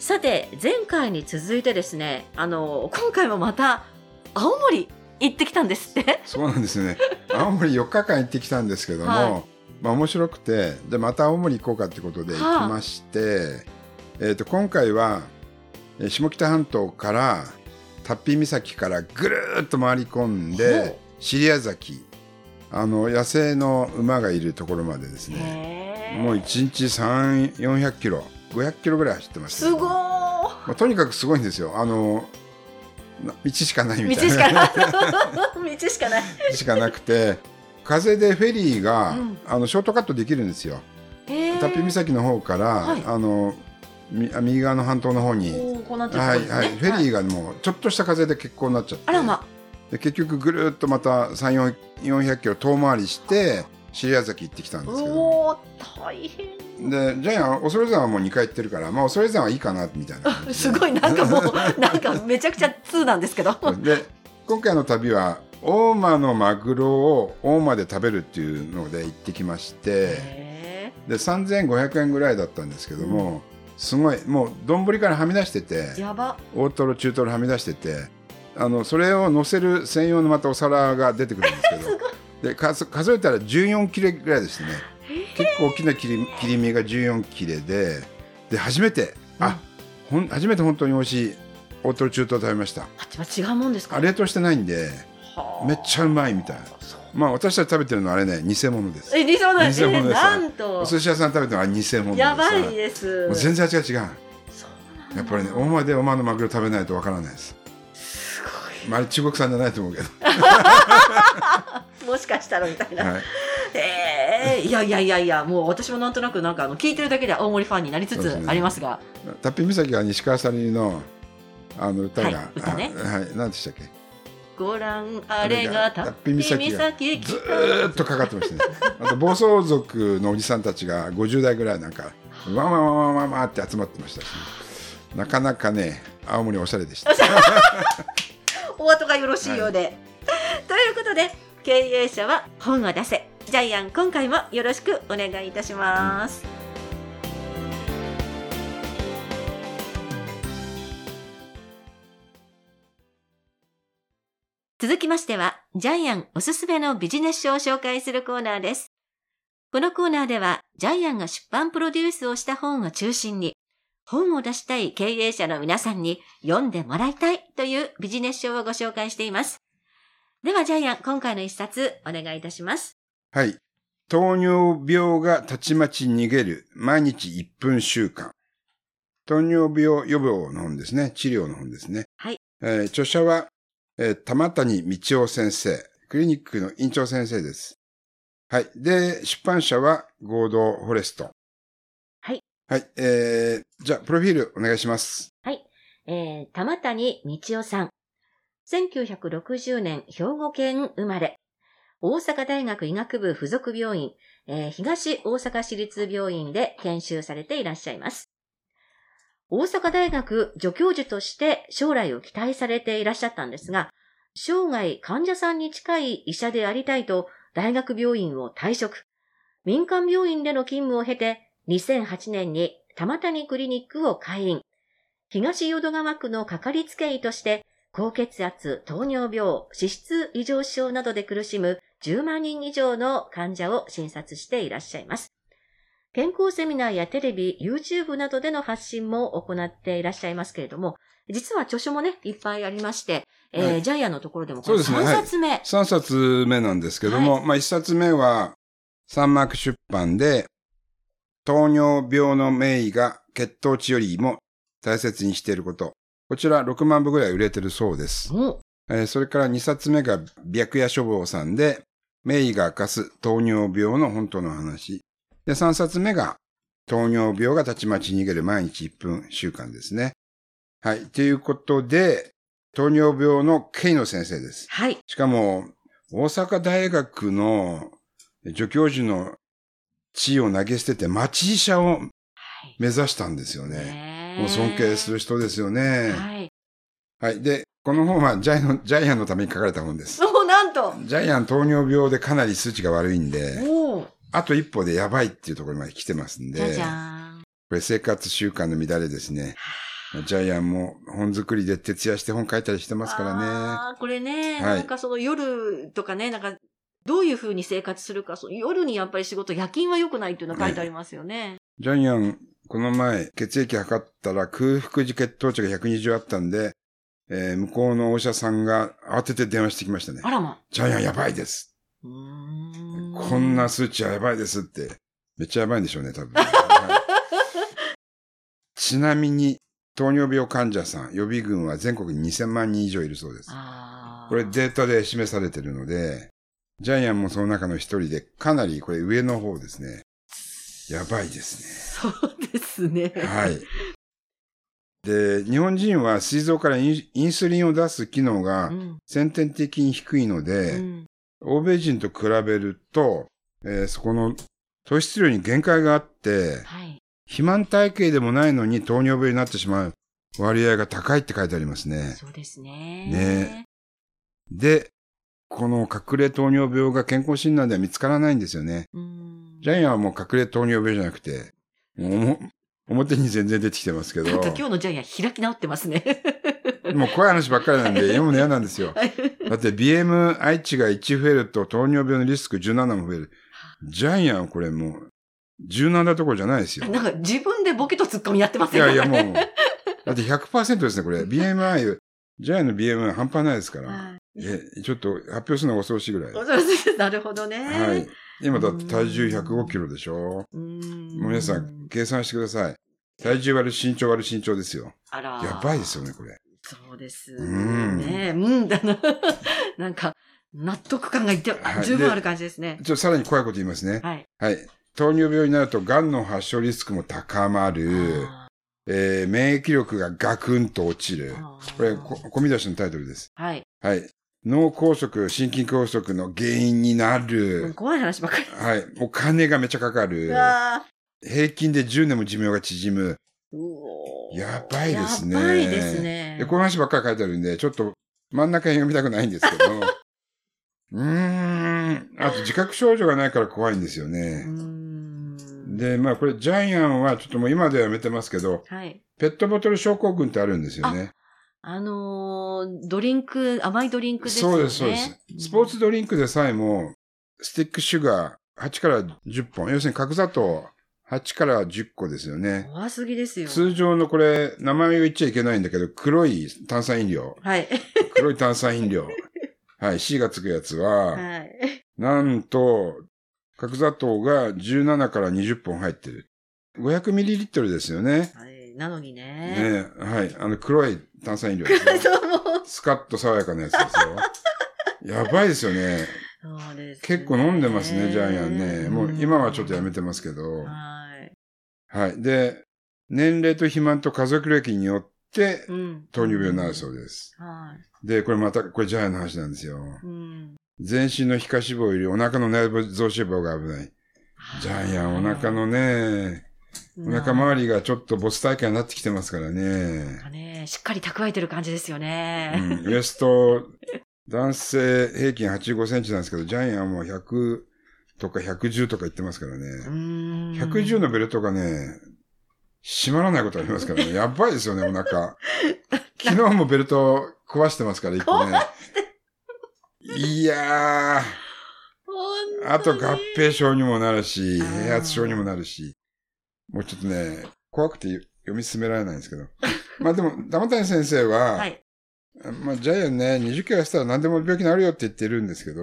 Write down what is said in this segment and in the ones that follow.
さて前回に続いてですねあの今回もまた青森行ってきたんですって。そうなんですね。青森4日間行ってきたんですけども、はい。まあ面白くて、でまた青森行こうかってことで行きまして、えっ、と今回はえー下北半島からタッピー岬からぐるーっと回り込んで、尻屋崎、あの野生の馬がいるところまでですね、もう1日3、400キロ、500キロぐらい走ってました、すごー。まあ、とにかくすごいんですよ。あのな道しかないみ道たいな。しかない。道しかない。しかなくて風でフェリーが、うん。あのショートカットできるんですよ。タッピー岬の方から、はい。あの右側の半島の方に、はいはい、フェリーがもうちょっとした風で欠航になっちゃって。あらま。で結局ぐるっとまた3 400キロ遠回りして尻屋崎行ってきたんですけど。大変。でジャイアン恐山はもう2回行ってるから、まあ、恐山はいいかなみたいな。すごいなんかもうなんかめちゃくちゃ通なんですけど。で今回の旅は大間のマグロを大間で食べるっていうので行ってきまして。へで3500円ぐらいだったんですけども、すごいもう丼からはみ出しててーやば。大トロ中トロはみ出しててあのそれを乗せる専用のまたお皿が出てくるんですけど で数数えたら14切れぐらいですね。結構大きな切り切り身が14切れでで初めてあ、ほん初めて本当に美味しい大トロ中トロ食べました。違うもんですか？あ冷凍してないんではあ。めっちゃうまいみたいな。まあ私たち食べてるのはあれね偽物です。え偽物です偽物です。なんと。お寿司屋さん食べてるのは偽物です。やばいです。もう全然味が違う。やっぱりね大間で大間のマグロ食べないとわからないです。すまああれ中国産じゃないと思うけど、ご いもしかしたらみたいな、はい、ええいやいやいやいやもう私もなんとなくなんかあの聞いてるだけで青森ファンになりつつありますが。タッピー岬が西川さりのあの歌が、はい歌ね。あはい何でしたっけ？ご覧あれがたっぴタッピー岬が岬ずーっとかかってましたね。あと暴走族のおじさんたちが50代ぐらいなんかわんわんわんわんわんわんって集まってましたし。なかなかね青森おしゃれでした。お 後がよろしいようで、ということで経営者は本を出せ。ジャイアン今回もよろしくお願いいたします、続きましてはジャイアンおすすめのビジネス書を紹介するコーナーです。このコーナーではジャイアンが出版プロデュースをした本を中心に本を出したい経営者の皆さんに読んでもらいたいというビジネス書をご紹介しています。ではジャイアン、今回の一冊お願いいたします。はい糖尿病がたちまち逃げる毎日1分習慣糖尿病予防の本ですね治療の本ですねはい。えー著者は、えー玉谷道夫先生、クリニックの院長先生です。はい。で、出版社は合同フォレスト。はい。はい。えー、じゃあ、プロフィールお願いします。えー、玉谷道夫さん。1960年兵庫県生まれ。大阪大学医学部附属病院、えー東大阪市立病院で研修されていらっしゃいます。大阪大学助教授として将来を期待されていらっしゃったんですが、生涯患者さんに近い医者でありたいと大学病院を退職。民間病院での勤務を経て、2008年に玉谷クリニックを開院。東淀川区のかかりつけ医として、高血圧、糖尿病、脂質異常症などで苦しむ10万人以上の患者を診察していらっしゃいます。健康セミナーやテレビ、YouTube などでの発信も行っていらっしゃいますけれども、実は著書もね、いっぱいありまして、えーはいジャイアンのところでもこのそうですね3冊目。3冊目なんですけども、まあ1冊目は、サンマーク出版で、糖尿病の名医が血糖値よりも大切にしていること。こちら6万部ぐらい売れてるそうです。おえーそれから2冊目が白夜処方さんで、名医が明かす糖尿病の本当の話。で、3冊目が糖尿病がたちまち逃げる毎日1分習慣ですね。はい。ということで、糖尿病のケイの先生です。はい。しかも、大阪大学の助教授の地位を投げ捨てて町医者をはい。目指したんですよね。ねもう尊敬する人ですよね。はい。はい。で、この本はジャイのジャイアンのために書かれた本です。そう、なんと。ジャイアン糖尿病でかなり数値が悪いんで、おお。あと一歩でやばいっていうところまで来てますんで、じゃじゃーん。これ生活習慣の乱れですね。ジャイアンも本作りで徹夜して本書いたりしてますからね。ああ、これね、はいなんかその夜とかね、なんか、どういう風に生活するか、その夜にやっぱり仕事、夜勤は良くないっていうのが書いてありますよね。ジャイアン、この前、血液測ったら空腹時血糖値が120あったんで、えー向こうのお医者さんが慌てて電話してきましたねあ。らま。ジャイアンやばいです。こんな数値はやばいですって。めっちゃやばいんでしょうね、多分。はいちなみに、糖尿病患者さん、予備軍は全国に2000万人以上いるそうです。これデータで示されているので、ジャイアンもその中の一人で、かなりこれ上の方ですね。やばいですそうですね。ね。はい。で、日本人は膵臓からインスリンを出す機能がうん。先天的に低いので、うん欧米人と比べると、えーそこの糖質量に限界があって、はい。肥満体型でもないのに糖尿病になってしまう割合が高いって書いてありますね。そうですね。ねで、この隠れ糖尿病が健康診断では見つからないんですよね。うん。ジャイアンはもう隠れ糖尿病じゃなくて、もうおも表に全然出てきてますけど、今日のジャイアン開き直ってますね。もう怖い話ばっかりなんで読むの嫌なんですよ。はいだって BMI 値が1増えると糖尿病のリスク17も増える。ジャイアンはこれもう17どころじゃないですよ。なんか自分でボケとツッコミやってますよいやいやね。もう、だって100%ですね、これ。BMI、ジャイアンの BMI 半端ないですから。はいえ、ちょっと発表するのが恐ろしいぐらい。そうですなるほどね。はい。今だって体重105キロでしょ？う。もう皆さん、計算してください。体重割る身長割る身長ですよ。あら。やばいですよね、これ。そうです。うんねうんだな。なんか、納得感がいって、はい十分ある感じですね。ちょっとさらに怖いこと言いますね。はい。はい。糖尿病になると、癌の発症リスクも高まる。あえー免疫力がガクンと落ちるこれ、こ込み出しのタイトルです。はい。はい。脳梗塞、心筋梗塞の原因になる。怖い話ばっかり。はい。お金がめちゃかかる平均で10年も寿命が縮む。やばいですねやばいですね。で、この話ばっかり書いてあるんで、ちょっと真ん中に読みたくないんですけど。うーん。あと自覚症状がないから怖いんですよね。ん。で、まあこれジャイアンはちょっともう今ではやめてますけど、はい。ペットボトル症候群ってあるんですよね。あのードリンク、甘いドリンクですよね。そうです、そうです。スポーツドリンクでさえも、スティックシュガー8から10本、要するに角砂糖8から10個ですよね。怖すぎですよ。通常のこれ、名前を言っちゃいけないんだけど、黒い炭酸飲料。はい。黒い炭酸飲料。はい、C がつくやつは、はい。なんと、角砂糖が17から20本入ってる。500ml ですよね。はいなのにね。ねはい。あの黒い炭酸飲料ですスカッと爽やかなやつですよ。やばいですよね。そうですね結構飲んでますね、ジャイアンね。もう今はちょっとやめてますけど。はい。はい。で、年齢と肥満と家族歴によってうん。糖尿病になるそうです。はで、これまた、これジャイアンの話なんですよ。い。うん。全身の皮下脂肪よりお腹の内臓脂肪が危ない。ジャイアンお腹のね、お腹周りがちょっとボス大会になってきてますからね。がね、しっかり蓄えてる感じですようね。ん、ウエスト、男性平均85センチなんですけど、ジャイアンはもう100とか110とか言ってますからね。うん。110のベルトがね、閉まらないことありますからね。やばいですよね、お腹。昨日もベルト壊してますから、一個ね。いやー、あと合併症にもなるし、併発症にもなるし、もうちょっとね、怖くて読み進められないんですけど。まあでも、玉谷先生は、はい。まあジャイアンね、20キロ痩せたら何でも病気になるよって言ってるんですけど、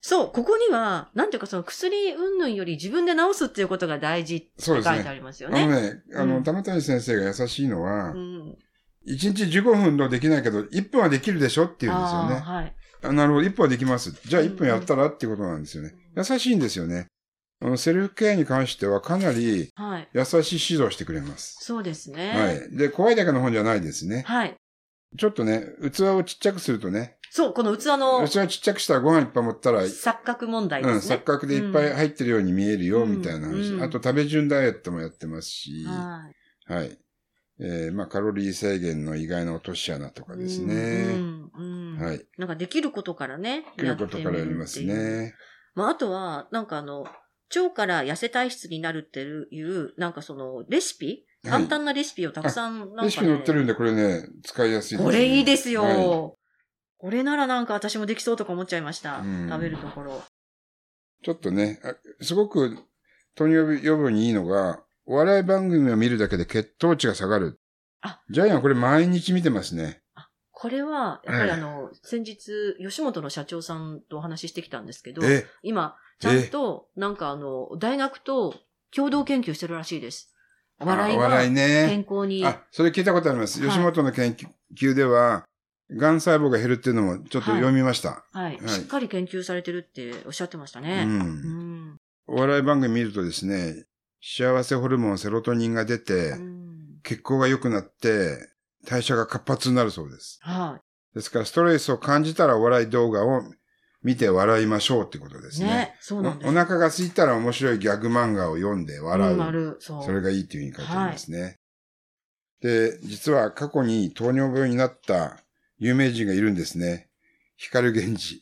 そう、ここには、なんていうかその薬云々より自分で治すっていうことが大事って書いてそうですねありますよあのね。ね、あの、うん玉谷先生が優しいのは、うん。1日15分のできないけど、1分はできるでしょって言うんですよね。はい。あなるほど、1分はできます。じゃあ1分やったらっていうことなんですよね。優しいんですよね。あのセルフケアに関してはかなりはい。優しい指導してくれます。そうですね。はい。で、怖いだけの本じゃないですね。はい。ちょっとね、器をちっちゃくするとね、そう、この器の器をちっちゃくしたらご飯いっぱい持ったら、錯覚問題うん、ですね。錯覚でいっぱい入ってるように見えるよ、うんみたいな話。うんあと食べ順ダイエットもやってますし、はい。はい。えーまあ、カロリー制限の意外な落とし穴とかですね。うんうんうんはい。なんかできることからね。ということからやります。ね。まあ、あとは、なんかあの、腸から痩せ体質になるっていう、なんかその、レシピ？はい簡単なレシピをたくさん、なんか、ね、レシピ載ってるんで、これね、使いやすいです、ね。これいいですよ、はいこれならなんか私もできそうとか思っちゃいました。うん食べるところ。ちょっとね、あすごく糖尿病予防にいいのが、お笑い番組を見るだけで血糖値が下がる。あジャイアンこれ毎日見てますね。これは、やっぱりええあの、先日、吉本の社長さんとお話ししてきたんですけど、え、今、ちゃんと、なんかあの、大学と共同研究してるらしいです。笑いあ笑いがね。健康に。あ、それ聞いたことあります。はい吉本の研究では、癌細胞が減るっていうのもちょっと読みました。はい、はいしっかり研究されてるっておっしゃってましたう。ね。うんん。お笑い番組見るとですね、幸せホルモンセロトニンが出て、うん血行が良くなって、代謝が活発になるそうです。はですから、ストレスを感じたらお笑い動画を見て笑いましょうってことでい。すね。ね。そうなんです。おお腹が空いたら面白いギャグ漫画を読んで笑う。うんなる。そう。それがいいっていうふうに書いてありますね。で、実は過去に糖尿病になった有名人がいるんですね。光源氏。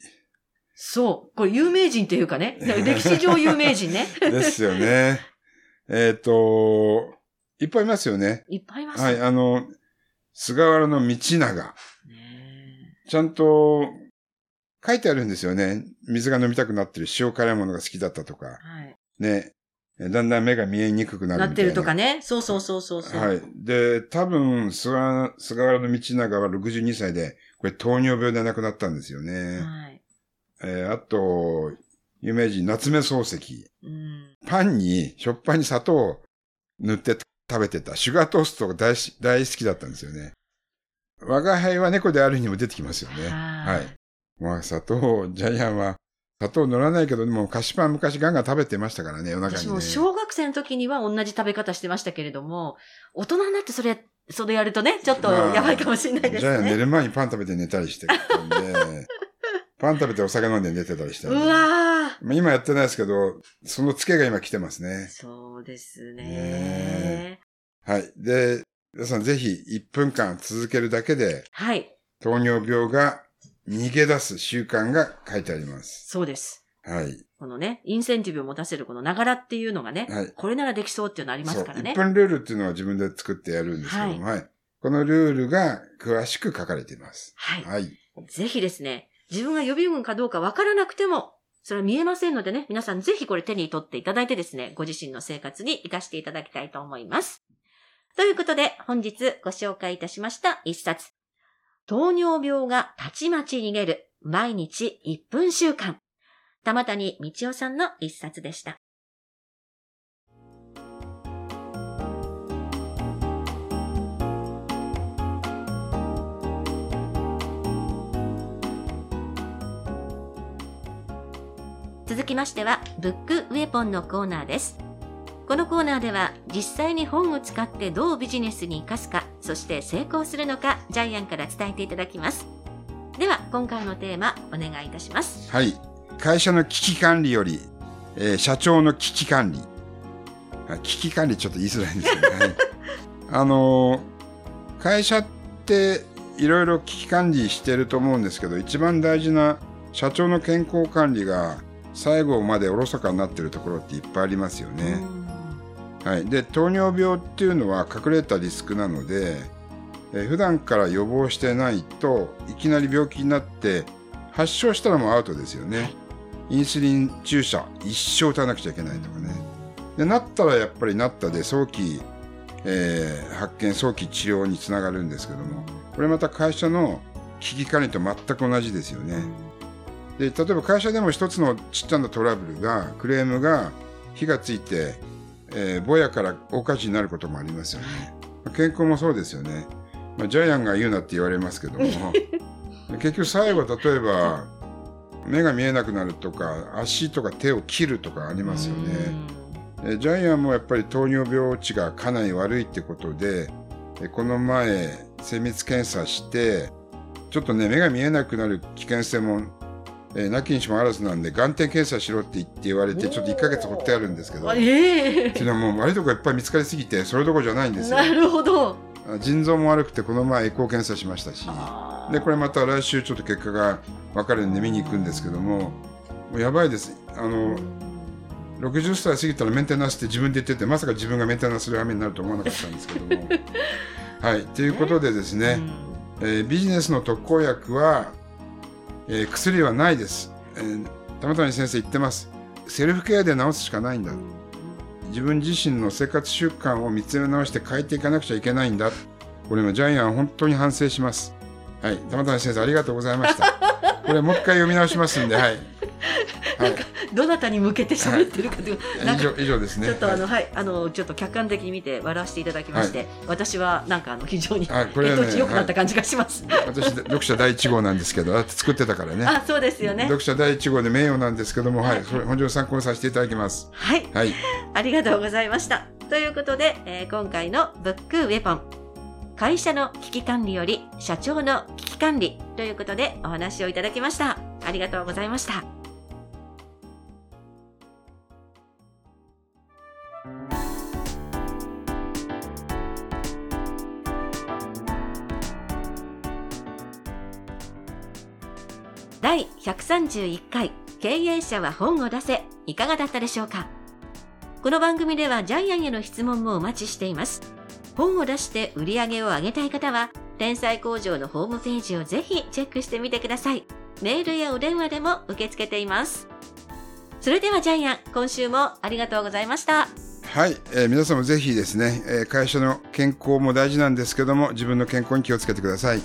そう。これ有名人っていうかね。歴史上有名人ね。ですよね。えっと、いっぱいいますよね。いっぱいいます。はい、あの、菅原道長。ねちゃんと書いてあるんですよね。水が飲みたくなってる塩辛いものが好きだったとか。はい。ね。だんだん目が見えにくくなるな。なってるとかね。そうそうそうそうそう。はい。で、多分、菅菅原道長は62歳で、これ糖尿病で亡くなったんですよね。はい。えーあと、有名人、夏目漱石。うん。パンに、しょっぱいに砂糖を塗って食べてた。シュガートーストが大し大好きだったんですよね。我が輩は猫であるにも出てきますよね。はいはい。まあ、砂糖、ジャイアンは、砂糖塗らないけど、でも菓子パン昔ガンガン食べてましたからね、夜中にね。私も小学生の時には同じ食べ方してましたけれども、大人になってそれ、それやるとね、ちょっとやばいかもしれないですジャイアン寝ね。る前にパン食べて寝たりしてたんで、パン食べてお酒飲んで寝てたりしたんで。うわまあ今やってないですけど、そのツケが今来てますーね。そうですねねはい。で、皆さんぜひ1分間続けるだけで、はい。糖尿病が逃げ出す習慣が書いてあります。そうです。はい。このね、インセンティブを持たせるこのながらっていうのがね、はい。これならできそうっていうのありますからね1。分ルールっていうのは自分で作ってやるんですけども、はい。このルールが詳しく書かれています。はい。はい。ぜひですね、自分が予備軍かどうかわからなくても、それは見えませんのでね、皆さんぜひこれ手に取っていただいてですね、ご自身の生活に活かしていただきたいと思います。ということで、本日ご紹介いたしました一冊。糖尿病がたちまち逃げる、毎日1分習慣。玉谷道夫さんの一冊でした。続きましては、ブックウェポンのコーナーです。このコーナーでは、実際に本を使ってどうビジネスに活かすか、そして成功するのか、ジャイアンから伝えていただきます。では、今回のテーマ、お願いいたします。はい。会社の危機管理より、えー社長の危機管理。あ危機管理ちょっと言いづらいんですけどね。はいあのー会社っていろいろ危機管理してると思うんですけど、一番大事な社長の健康管理が最後までおろそかになってるところっていっぱいありますよね。はい、で糖尿病っていうのは隠れたリスクなので、えー普段から予防してないといきなり病気になって発症したらもうアウトですよね、インスリン注射一生打たなくちゃいけないとかね。でなったらやっぱりなったで早期、えー発見早期治療につながるんですけどもこれまた会社の危機管理と全く同じですよね、で例えば会社でも一つのちっちゃなトラブルがクレームが火がついて、えーぼやから大火事になることもありますよね。健康もそうですよね、まあ、ジャイアンが言うなって言われますけども。結局最後例えば目が見えなくなるとか足とか手を切るとかありますよね。えジャイアンもやっぱり糖尿病値がかなり悪いってことでえこの前精密検査してちょっとね目が見えなくなる危険性もえー、なきにしもあらずなんで眼底検査しろって言って言われてちょっと1ヶ月放ってあるんですけど、ええ。っていうのはもう悪いとこいっぱい見つかりすぎてそれどころじゃないんですよ。なるほど。腎臓も悪くてこの前エコー検査しましたしでこれまた来週ちょっと結果が分かるんで見に行くんですけどももうやばいです。あの60歳過ぎたらメンテナンスって自分で言っててまさか自分がメンテナンスする羽目になると思わなかったんですけども。はい。ということでですね、えービジネスの特効薬は、えー薬はないです、えー玉谷先生言ってます。セルフケアで治すしかないんだ。自分自身の生活習慣を見つめ直して変えていかなくちゃいけないんだ。これもジャイアン本当に反省します。はい。玉谷先生ありがとうございました。これもう一回読み直しますんで。はい、はい、どなたに向けて喋ってるかという、なんか以上以上ですね。ちょっとあの、はい、あの、ちょっと客観的に見て笑わせていただきまして、私はなんかあの、非常に、はいこれはね見通し良くなった感じがします。私読者第一号なんですけど作ってたからね。あ、そうですよね。読者第一号で名誉なんですけどもはい。本当に参考にさせていただきます。はい、はい。ありがとうございました。ということで、えー今回のブックウェポン、会社の危機管理より社長の危機管理ということでお話をいただきました。ありがとうございました。131回経営者は本を出せいかがだったでしょうか？この番組ではジャイアンへの質問もお待ちしています。本を出して売り上げを上げたい方は天才工場のホームページをぜひチェックしてみてください。メールやお電話でも受け付けています。それではジャイアン今週もありがとうございました。はい、えー皆さんもぜひですね、えー会社の健康も大事なんですけども自分の健康に気をつけてください。